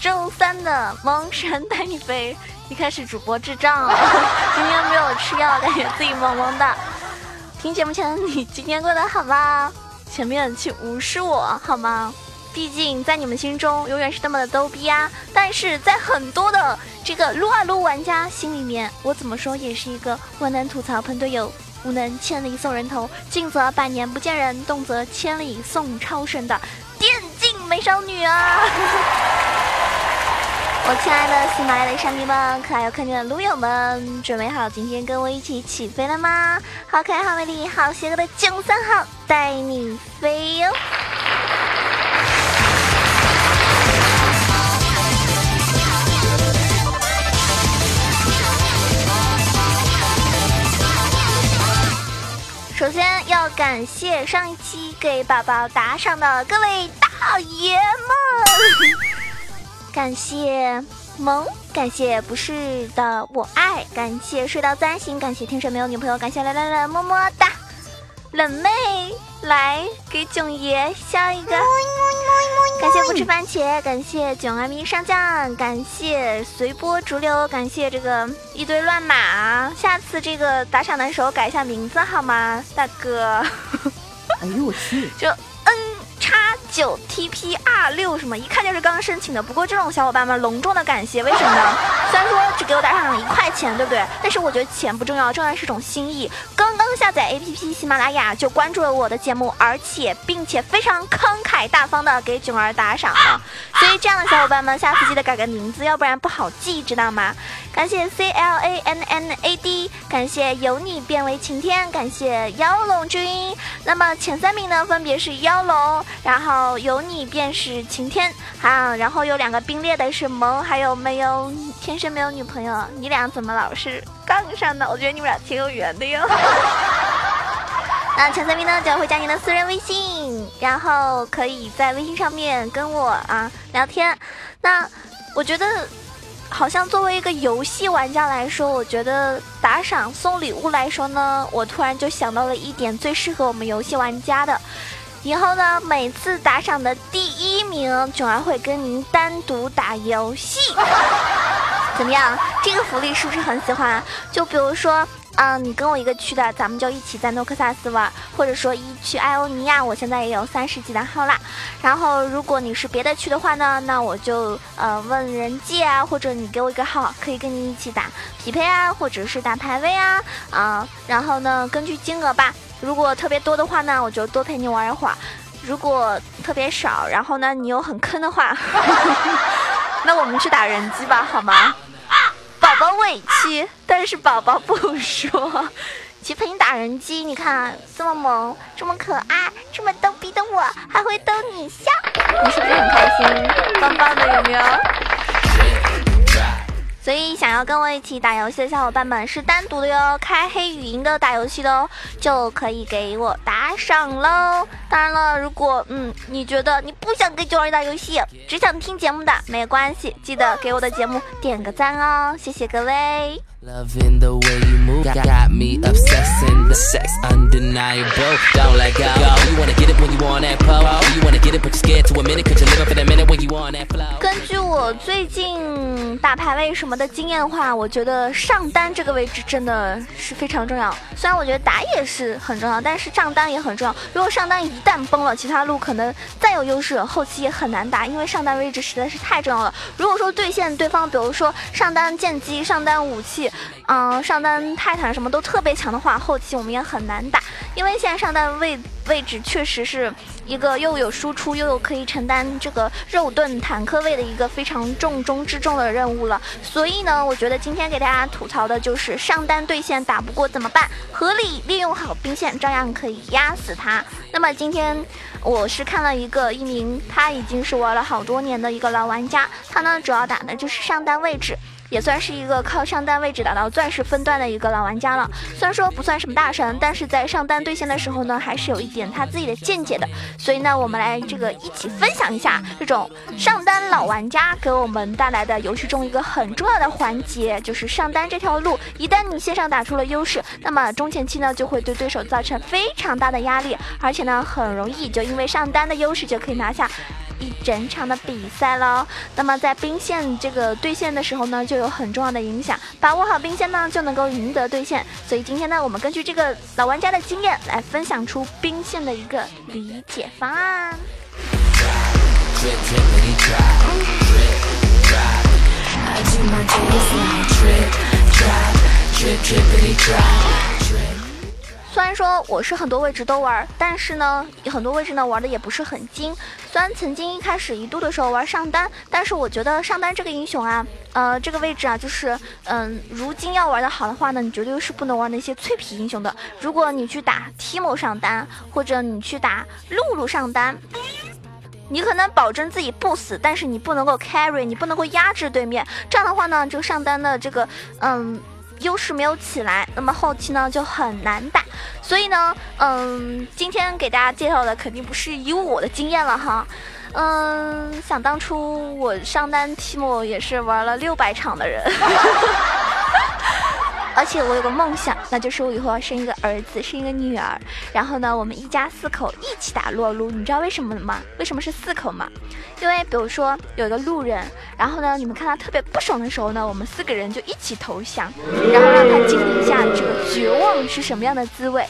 周三的蒙神 带你飞，一开始主播智障，今天没有吃药，感觉自己萌萌的。听节目前你今天过得好吗？前面请无视我好吗？毕竟在你们心中永远是那么的逗逼啊！但是在很多的这个撸啊撸玩家心里面，我怎么说也是一个万能吐槽喷队友。无能千里送人头，近则百年不见人，动则千里送超神的电竞美少女啊！我亲爱的喜马拉雅的上帝们，可爱又可爱的撸友们，准备好今天跟我一起起飞了吗？好可爱、好美丽、好邪恶的九三号带你飞哟！首先要感谢上一期给宝宝打赏的各位大爷们，感谢萌，感谢不是的我爱，感谢睡到自然醒，感谢天生没有女朋友，感谢来来来么么哒，冷妹来给囧爷笑一个。感谢不吃番茄，感谢囧阿咪上将，感谢随波逐流，感谢这个一堆乱码。下次这个打赏的时候改一下名字好吗，大哥？哎呦我去！就 N 叉九 TP R 六什么，一看就是刚申请的。不过这种小伙伴们隆重的感谢，为什么呢？虽然说只给我打赏了一块钱，对不对？但是我觉得钱不重要，重要是种心意。刚刚下载 APP 喜马拉雅就关注了我的节目，而且并且非常慷慨大方的给囧儿打赏啊！所以这样的小伙伴们，下次记得改个名字，要不然不好记，知道吗？感谢 C L A N N A D，感谢由你变为晴天，感谢妖龙君。那么前三名呢，分别是妖龙，然后由你便是晴天，好，然后有两个并列的是萌，还有没有天生没有女朋友？你俩怎么老是杠上呢？我觉得你们俩挺有缘的哟。那前三名呢，就会加您的私人微信，然后可以在微信上面跟我啊聊天。那我觉得，好像作为一个游戏玩家来说，我觉得打赏送礼物来说呢，我突然就想到了一点最适合我们游戏玩家的。以后呢，每次打赏的第一名，囧儿会跟您单独打游戏。怎么样？这个福利是不是很喜欢？就比如说。嗯，你跟我一个区的，咱们就一起在诺克萨斯玩，或者说一区艾欧尼亚，我现在也有三十级的号啦。然后如果你是别的区的话呢，那我就呃问人借啊，或者你给我一个号，可以跟你一起打匹配啊，或者是打排位啊啊。然后呢，根据金额吧，如果特别多的话呢，我就多陪你玩一会儿；如果特别少，然后呢你又很坑的话，那我们去打人机吧，好吗？宝宝委屈，但是宝宝不说。去陪你打人机，你看这么萌，这么可爱，这么逗逼的我，还会逗你笑，你是不是很开心？棒棒的有没有？所以想要跟我一起打游戏的小伙伴们是单独的哟，开黑语音的打游戏的哦，就可以给我打赏喽。当然了，如果嗯你觉得你不想跟九儿打游戏，只想听节目的，没有关系，记得给我的节目点个赞哦，谢谢各位。Love in the way you move。根据我最近打排位什么的经验的话，我觉得上单这个位置真的是非常重要。虽然我觉得打野是很重要，但是上单也很重要。如果上单一旦崩了，其他路可能再有优势，后期也很难打，因为上单位置实在是太重要了。如果说对线对方，比如说上单剑姬、上单武器。嗯，上单泰坦什么都特别强的话，后期我们也很难打，因为现在上单位位置确实是一个又有输出又有可以承担这个肉盾坦克位的一个非常重中之重的任务了。所以呢，我觉得今天给大家吐槽的就是上单对线打不过怎么办？合理利用好兵线，照样可以压死他。那么今天我是看了一个一名他已经是玩了好多年的一个老玩家，他呢主要打的就是上单位置。也算是一个靠上单位置打到钻石分段的一个老玩家了。虽然说不算什么大神，但是在上单对线的时候呢，还是有一点他自己的见解的。所以呢，我们来这个一起分享一下这种上单老玩家给我们带来的游戏中一个很重要的环节，就是上单这条路。一旦你线上打出了优势，那么中前期呢就会对对手造成非常大的压力，而且呢很容易就因为上单的优势就可以拿下。一整场的比赛喽。那么在兵线这个对线的时候呢，就有很重要的影响。把握好兵线呢，就能够赢得对线。所以今天呢，我们根据这个老玩家的经验来分享出兵线的一个理解方案。然说我是很多位置都玩，但是呢，很多位置呢玩的也不是很精。虽然曾经一开始一度的时候玩上单，但是我觉得上单这个英雄啊，呃，这个位置啊，就是嗯，如今要玩的好的话呢，你绝对是不能玩那些脆皮英雄的。如果你去打 Timo 上单，或者你去打露露上单，你可能保证自己不死，但是你不能够 carry，你不能够压制对面。这样的话呢，这个上单的这个嗯。优势没有起来，那么后期呢就很难打。所以呢，嗯，今天给大家介绍的肯定不是以我的经验了哈。嗯，想当初我上单 Timo 也是玩了六百场的人。而且我有个梦想，那就是我以后要生一个儿子，生一个女儿，然后呢，我们一家四口一起打撸撸。你知道为什么吗？为什么是四口吗？因为比如说有一个路人，然后呢，你们看他特别不爽的时候呢，我们四个人就一起投降，然后让他经历一下这个绝望是什么样的滋味。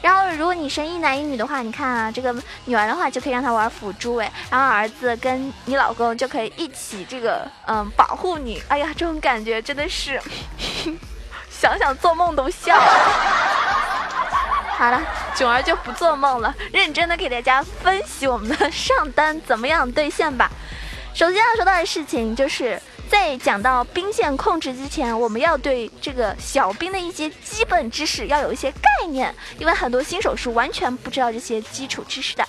然后如果你生一男一女的话，你看啊，这个女儿的话就可以让她玩辅助哎，然后儿子跟你老公就可以一起这个嗯保护你。哎呀，这种感觉真的是。想想做梦都笑。好了，囧儿就不做梦了，认真的给大家分析我们的上单怎么样兑现吧。首先要说到的事情，就是在讲到兵线控制之前，我们要对这个小兵的一些基本知识要有一些概念，因为很多新手是完全不知道这些基础知识的。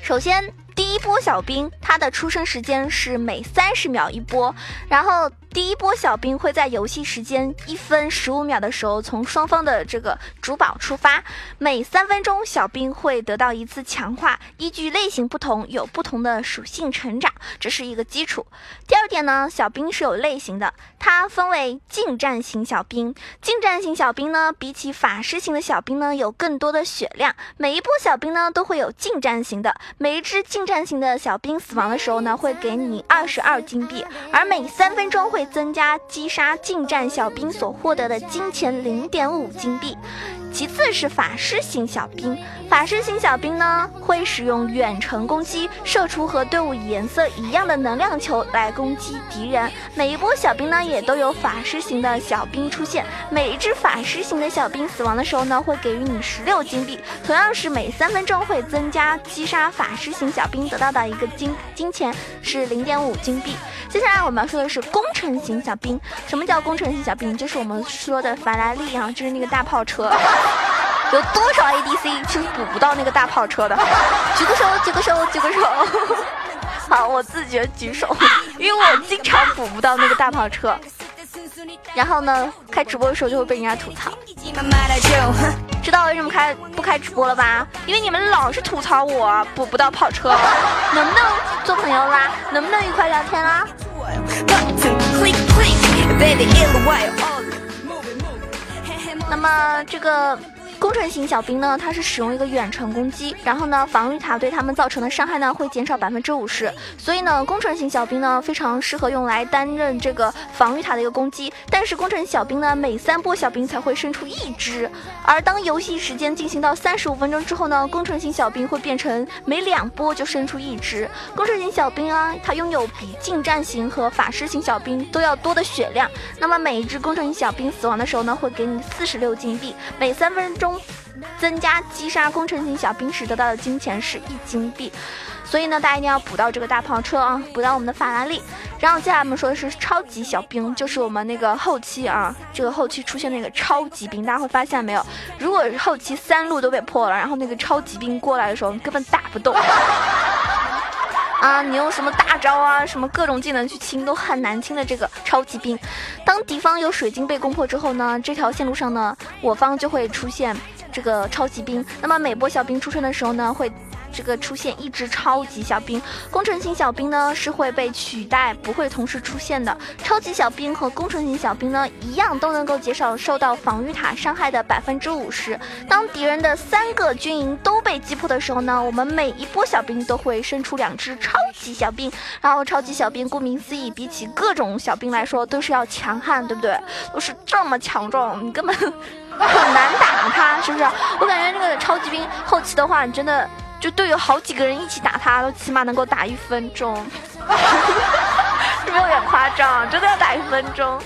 首先。第波小兵，它的出生时间是每三十秒一波，然后。第一波小兵会在游戏时间一分十五秒的时候从双方的这个主堡出发，每三分钟小兵会得到一次强化，依据类型不同有不同的属性成长，这是一个基础。第二点呢，小兵是有类型的，它分为近战型小兵。近战型小兵呢，比起法师型的小兵呢，有更多的血量。每一波小兵呢都会有近战型的，每一只近战型的小兵死亡的时候呢，会给你二十二金币，而每三分钟会。会增加击杀近战小兵所获得的金钱零点五金币。其次是法师型小兵，法师型小兵呢会使用远程攻击，射出和队伍颜色一样的能量球来攻击敌人。每一波小兵呢也都有法师型的小兵出现，每一只法师型的小兵死亡的时候呢会给予你十六金币，同样是每三分钟会增加击杀法师型小兵得到的一个金金钱是零点五金币。接下来我们要说的是工程型小兵，什么叫工程型小兵？就是我们说的法拉利啊，就是那个大炮车。有多少 ADC 是补不到那个大炮车的？举个手，举个手，举个手。好，我自觉举手，因为我经常补不到那个大炮车。然后呢，开直播的时候就会被人家吐槽。知道为什么开不开直播了吧？因为你们老是吐槽我补不到炮车。能不能做朋友啦？能不能愉快聊天啦？那么这个。工程型小兵呢，它是使用一个远程攻击，然后呢，防御塔对他们造成的伤害呢会减少百分之五十，所以呢，工程型小兵呢非常适合用来担任这个防御塔的一个攻击。但是工程小兵呢，每三波小兵才会生出一只，而当游戏时间进行到三十五分钟之后呢，工程型小兵会变成每两波就生出一只。工程型小兵啊，它拥有比近战型和法师型小兵都要多的血量。那么每一只工程型小兵死亡的时候呢，会给你四十六金币，每三分钟。增加击杀工程型小兵时得到的金钱是一金币，所以呢，大家一定要补到这个大炮车啊，补到我们的法拉利。然后接下来我们说的是超级小兵，就是我们那个后期啊，这个后期出现那个超级兵，大家会发现没有？如果后期三路都被破了，然后那个超级兵过来的时候，根本打不动。啊，你用什么大招啊，什么各种技能去清都很难清的这个超级兵。当敌方有水晶被攻破之后呢，这条线路上呢，我方就会出现这个超级兵。那么每波小兵出生的时候呢，会这个出现一只超级小兵，工程型小兵呢是会被取代，不会同时出现的。超级小兵和工程型小兵呢一样，都能够减少受到防御塔伤害的百分之五十。当敌人的三个军营都被击破的时候呢，我们每一波小兵都会生出两只超级小兵。然后超级小兵顾名思义，比起各种小兵来说都是要强悍，对不对？都是这么强壮，你根本很难打他，是不是？我感觉这个超级兵后期的话，你真的就队友好几个人一起打他，都起码能够打一分钟，是不是有点夸张？真的要打一分钟。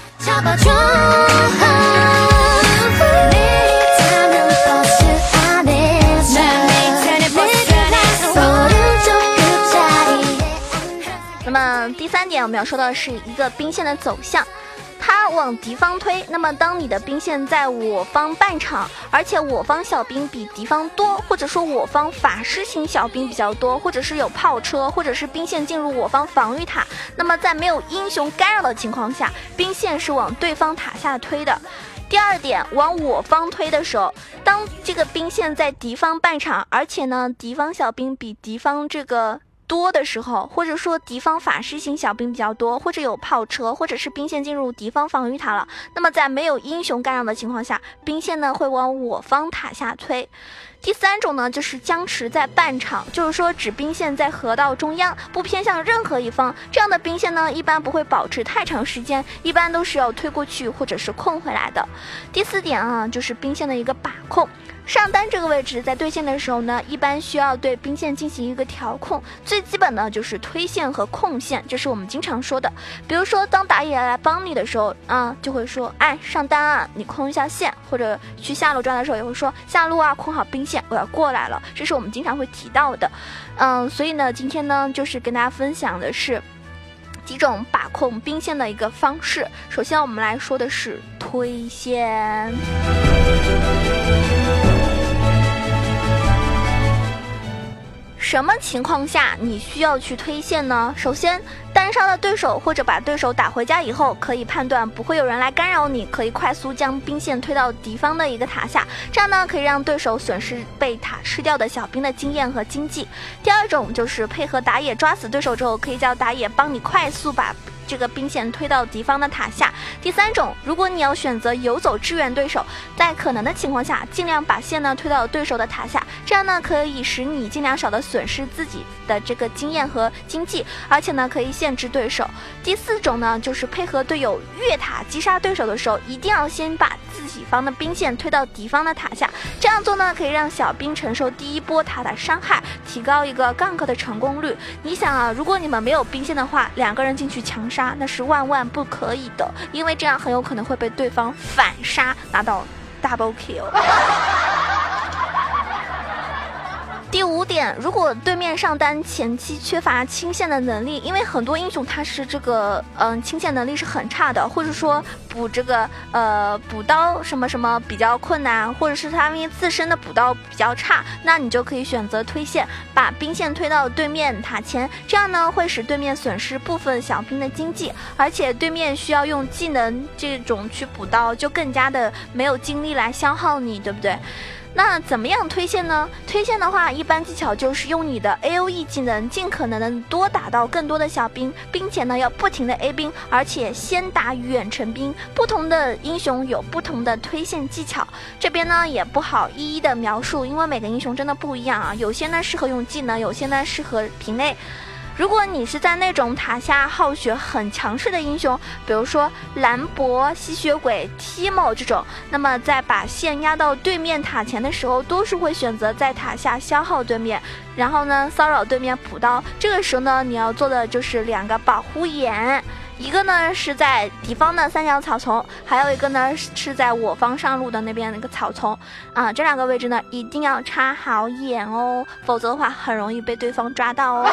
那么第三点，我们要说到的是一个兵线的走向。它往敌方推，那么当你的兵线在我方半场，而且我方小兵比敌方多，或者说我方法师型小兵比较多，或者是有炮车，或者是兵线进入我方防御塔，那么在没有英雄干扰的情况下，兵线是往对方塔下推的。第二点，往我方推的时候，当这个兵线在敌方半场，而且呢，敌方小兵比敌方这个。多的时候，或者说敌方法师型小兵比较多，或者有炮车，或者是兵线进入敌方防御塔了，那么在没有英雄干扰的情况下，兵线呢会往我方塔下推。第三种呢，就是僵持在半场，就是说指兵线在河道中央，不偏向任何一方。这样的兵线呢，一般不会保持太长时间，一般都是要推过去或者是控回来的。第四点啊，就是兵线的一个把控。上单这个位置在对线的时候呢，一般需要对兵线进行一个调控。最基本的就是推线和控线，这是我们经常说的。比如说，当打野来帮你的时候啊，就会说，哎，上单啊，你控一下线；或者去下路抓的时候，也会说下路啊，控好兵线，我要过来了。这是我们经常会提到的。嗯，所以呢，今天呢，就是跟大家分享的是几种把控兵线的一个方式。首先，我们来说的是推线。什么情况下你需要去推线呢？首先，单杀了对手或者把对手打回家以后，可以判断不会有人来干扰你，可以快速将兵线推到敌方的一个塔下，这样呢可以让对手损失被塔吃掉的小兵的经验和经济。第二种就是配合打野抓死对手之后，可以叫打野帮你快速把。这个兵线推到敌方的塔下。第三种，如果你要选择游走支援对手，在可能的情况下，尽量把线呢推到对手的塔下，这样呢可以使你尽量少的损失自己的这个经验和经济，而且呢可以限制对手。第四种呢，就是配合队友越塔击杀对手的时候，一定要先把自己方的兵线推到敌方的塔下，这样做呢可以让小兵承受第一波塔的伤害，提高一个 gank 的成功率。你想啊，如果你们没有兵线的话，两个人进去强。杀那是万万不可以的，因为这样很有可能会被对方反杀拿到 double kill。第五如果对面上单前期缺乏清线的能力，因为很多英雄他是这个嗯清线能力是很差的，或者说补这个呃补刀什么什么比较困难，或者是他们自身的补刀比较差，那你就可以选择推线，把兵线推到对面塔前，这样呢会使对面损失部分小兵的经济，而且对面需要用技能这种去补刀，就更加的没有精力来消耗你，对不对？那怎么样推线呢？推线的话，一般技巧就是用你的 A O E 技能，尽可能的多打到更多的小兵，并且呢要不停的 A 兵，而且先打远程兵。不同的英雄有不同的推线技巧，这边呢也不好一一的描述，因为每个英雄真的不一样啊。有些呢适合用技能，有些呢适合平 A。如果你是在那种塔下耗血很强势的英雄，比如说兰博、吸血鬼、Timo 这种，那么在把线压到对面塔前的时候，多数会选择在塔下消耗对面，然后呢骚扰对面补刀。这个时候呢，你要做的就是两个保护眼，一个呢是在敌方的三角草丛，还有一个呢是在我方上路的那边那个草丛啊，这两个位置呢一定要插好眼哦，否则的话很容易被对方抓到哦。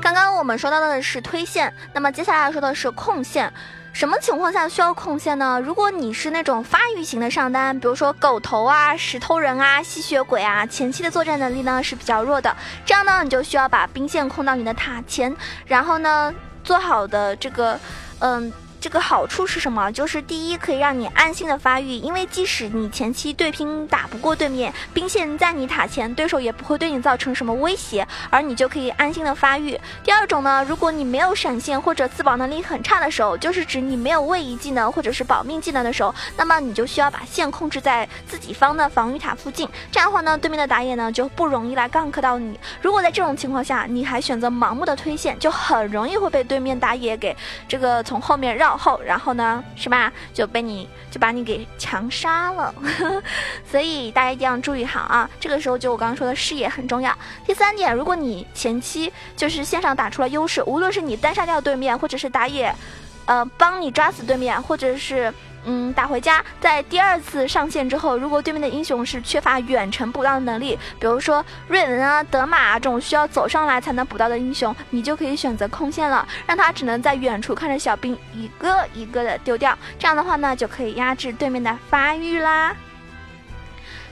刚刚我们说到的是推线，那么接下来说的是控线。什么情况下需要控线呢？如果你是那种发育型的上单，比如说狗头啊、石头人啊、吸血鬼啊，前期的作战能力呢是比较弱的，这样呢你就需要把兵线控到你的塔前，然后呢做好的这个，嗯。这个好处是什么？就是第一，可以让你安心的发育，因为即使你前期对拼打不过对面，兵线在你塔前，对手也不会对你造成什么威胁，而你就可以安心的发育。第二种呢，如果你没有闪现或者自保能力很差的时候，就是指你没有位移技能或者是保命技能的时候，那么你就需要把线控制在自己方的防御塔附近，这样的话呢，对面的打野呢就不容易来 gank 到你。如果在这种情况下，你还选择盲目的推线，就很容易会被对面打野给这个从后面绕后，然后呢，是吧？就被你就把你给强杀了。所以大家一定要注意好啊！这个时候就我刚刚说的视野很重要。第三点，如果你前期就是线上打出了优势，无论是你单杀掉对面，或者是打野，呃，帮你抓死对面，或者是。嗯，打回家，在第二次上线之后，如果对面的英雄是缺乏远程补刀的能力，比如说瑞文啊、德玛啊这种需要走上来才能补刀的英雄，你就可以选择控线了，让他只能在远处看着小兵一个一个的丢掉，这样的话呢，就可以压制对面的发育啦。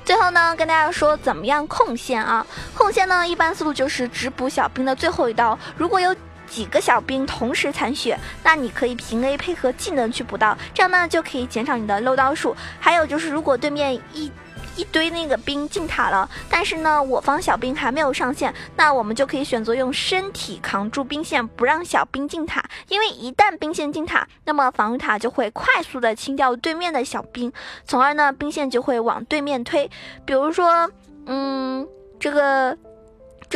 最后呢，跟大家说怎么样控线啊？控线呢，一般思路就是只补小兵的最后一刀，如果有。几个小兵同时残血，那你可以平 A 配合技能去补刀，这样呢就可以减少你的漏刀数。还有就是，如果对面一一堆那个兵进塔了，但是呢我方小兵还没有上线，那我们就可以选择用身体扛住兵线，不让小兵进塔。因为一旦兵线进塔，那么防御塔就会快速的清掉对面的小兵，从而呢兵线就会往对面推。比如说，嗯，这个。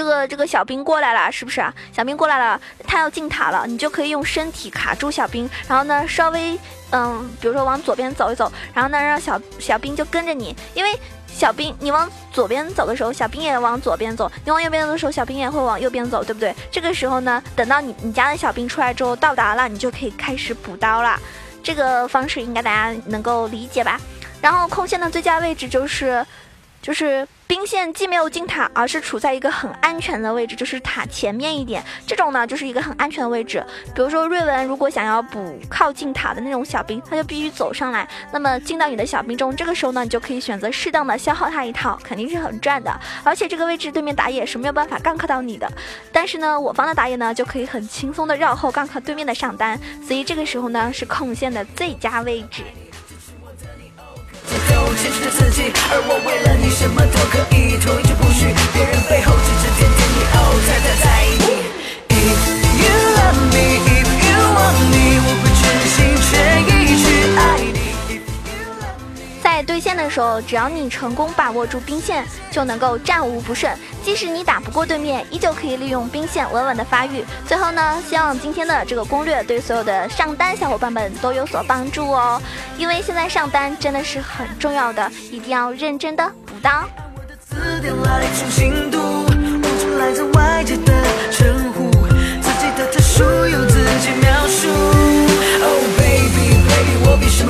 这个这个小兵过来了，是不是啊？小兵过来了，他要进塔了，你就可以用身体卡住小兵，然后呢，稍微嗯，比如说往左边走一走，然后呢，让小小兵就跟着你，因为小兵你往左边走的时候，小兵也往左边走；你往右边走的时候，小兵也会往右边走，对不对？这个时候呢，等到你你家的小兵出来之后到达了，你就可以开始补刀了。这个方式应该大家能够理解吧？然后控线的最佳位置就是。就是兵线既没有进塔，而是处在一个很安全的位置，就是塔前面一点。这种呢，就是一个很安全的位置。比如说瑞文如果想要补靠近塔的那种小兵，他就必须走上来，那么进到你的小兵中。这个时候呢，你就可以选择适当的消耗他一套，肯定是很赚的。而且这个位置对面打野是没有办法 gank 到你的，但是呢，我方的打野呢就可以很轻松的绕后 gank 对面的上单。所以这个时候呢，是控线的最佳位置。坚持着自己，而我为了你什么都可以，同意就不许别人背后指指点点你，哦，在在在意你。If you love me, 对线的时候，只要你成功把握住兵线，就能够战无不胜。即使你打不过对面，依旧可以利用兵线稳稳的发育。最后呢，希望今天的这个攻略对所有的上单小伙伴们都有所帮助哦。因为现在上单真的是很重要的，一定要认真的补刀。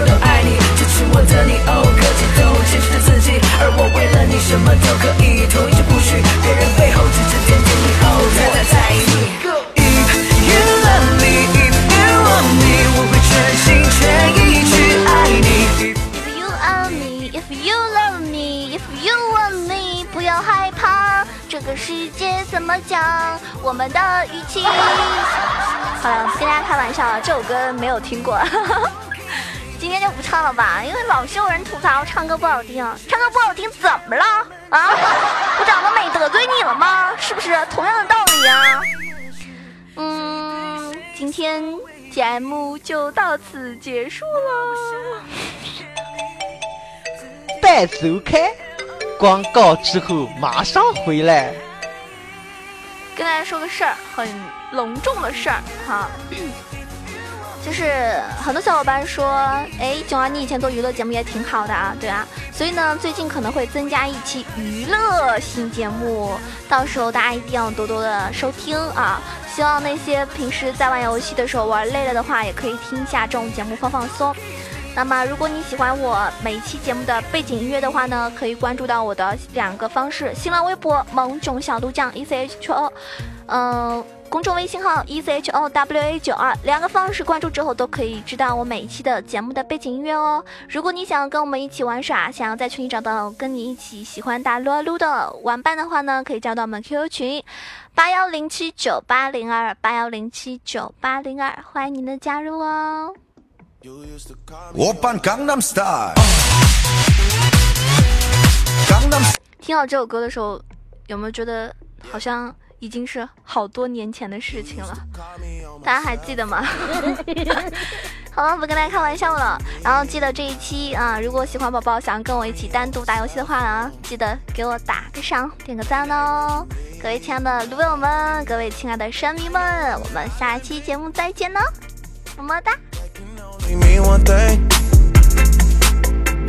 都爱你我的你哦可知道前世的自己而我为了你什么都可以，同意就不许别人背后指指点点你，哦，在在在意你。If you love me, if you want me，我会全心全意去爱你。If you love me, if you love me, if you want me，不要害怕，这个世界怎么讲，我们的语气。好了，跟大家开玩笑了，这首歌没有听过。今天就不唱了吧，因为老是有人吐槽唱歌不好听，唱歌不好听怎么了啊？我长得美得罪你了吗？是不是同样的道理啊？嗯，今天节目就到此结束了。待收看广告之后马上回来。跟大家说个事儿，很隆重的事儿哈。就是很多小伙伴说，哎，九儿，你以前做娱乐节目也挺好的啊，对啊，所以呢，最近可能会增加一期娱乐新节目，到时候大家一定要多多的收听啊！希望那些平时在玩游戏的时候玩累了的话，也可以听一下这种节目放放松。那么，如果你喜欢我每一期节目的背景音乐的话呢，可以关注到我的两个方式：新浪微博萌囧小鹿酱 E C H O，嗯。公众微信号 e z h o w a 九二，两个方式关注之后都可以知道我每一期的节目的背景音乐哦。如果你想要跟我们一起玩耍，想要在群里找到跟你一起喜欢打撸啊撸的玩伴的话呢，可以加到我们 QQ 群八幺零七九八零二八幺零七九八零二，欢迎您的加入哦。我办 Gangnam Style。听到这首歌的时候，有没有觉得好像？已经是好多年前的事情了？大家还记得吗？好了，不跟大家开玩笑了。然后记得这一期啊，如果喜欢宝宝想跟我一起单独打游戏的话呢，记得给我打个赏，点个赞哦。各位亲爱的撸友们，各位亲爱的山迷们，我们下期节目再见呢，么么哒。only mean one thing.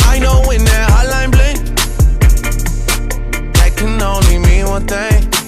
I know when that hotline bling, that can only mean one thing.